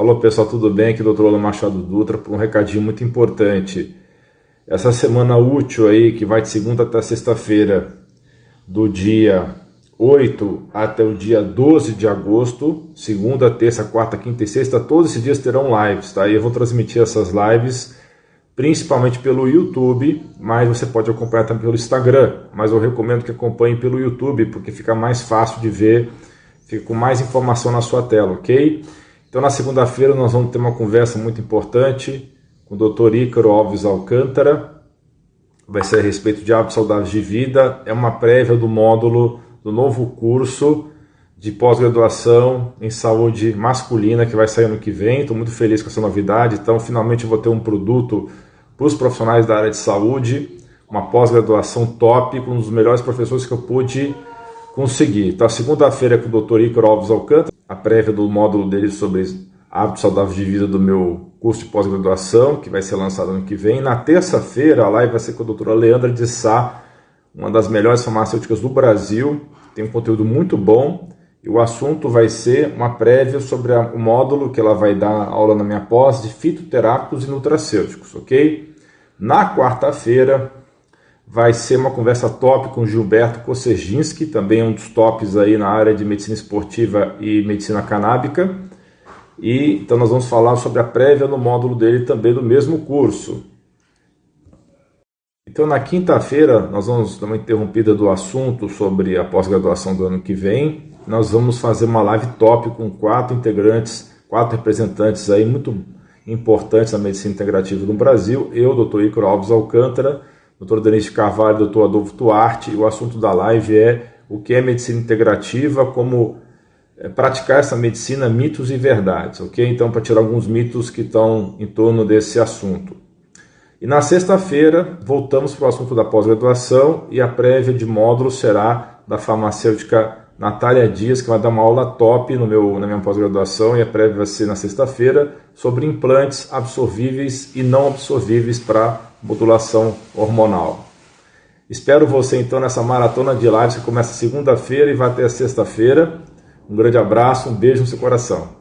Alô pessoal, tudo bem? Aqui é o Dr. Alan Machado Dutra para um recadinho muito importante. Essa semana útil aí, que vai de segunda até sexta-feira, do dia 8 até o dia 12 de agosto, segunda, terça, quarta, quinta e sexta, todos esses dias terão lives, tá? E eu vou transmitir essas lives principalmente pelo YouTube, mas você pode acompanhar também pelo Instagram, mas eu recomendo que acompanhe pelo YouTube, porque fica mais fácil de ver, fica com mais informação na sua tela, ok? Então, na segunda-feira, nós vamos ter uma conversa muito importante com o Dr. Ícaro Alves Alcântara. Vai ser a respeito de hábitos saudáveis de vida. É uma prévia do módulo do novo curso de pós-graduação em saúde masculina que vai sair ano que vem. Estou muito feliz com essa novidade. Então, finalmente, vou ter um produto para os profissionais da área de saúde, uma pós-graduação top, com um dos melhores professores que eu pude conseguir. Então, segunda-feira com o Dr. Ícaro Alves Alcântara a prévia do módulo dele sobre hábitos saudáveis de vida do meu curso de pós-graduação, que vai ser lançado ano que vem. Na terça-feira, a live vai ser com a doutora Leandra de Sá, uma das melhores farmacêuticas do Brasil. Tem um conteúdo muito bom. E o assunto vai ser uma prévia sobre o módulo que ela vai dar aula na minha pós de fitoterápicos e nutracêuticos, ok? Na quarta-feira, vai ser uma conversa top com Gilberto Kosserginski, também um dos tops aí na área de medicina esportiva e medicina canábica. E então nós vamos falar sobre a prévia no módulo dele também do mesmo curso. Então na quinta-feira nós vamos dar uma interrompida do assunto sobre a pós-graduação do ano que vem. Nós vamos fazer uma live top com quatro integrantes, quatro representantes aí muito importantes da medicina integrativa no Brasil. Eu, Dr. Icaro Alves Alcântara, doutor Denise Carvalho, doutor Adolfo Duarte, o assunto da live é o que é medicina integrativa, como é, praticar essa medicina, mitos e verdades, ok? Então, para tirar alguns mitos que estão em torno desse assunto. E na sexta-feira, voltamos para o assunto da pós-graduação e a prévia de módulo será da farmacêutica Natália Dias, que vai dar uma aula top no meu, na minha pós-graduação e a prévia vai ser na sexta-feira sobre implantes absorvíveis e não absorvíveis para modulação hormonal. Espero você então nessa maratona de lives que começa segunda-feira e vai até sexta-feira. Um grande abraço, um beijo no seu coração.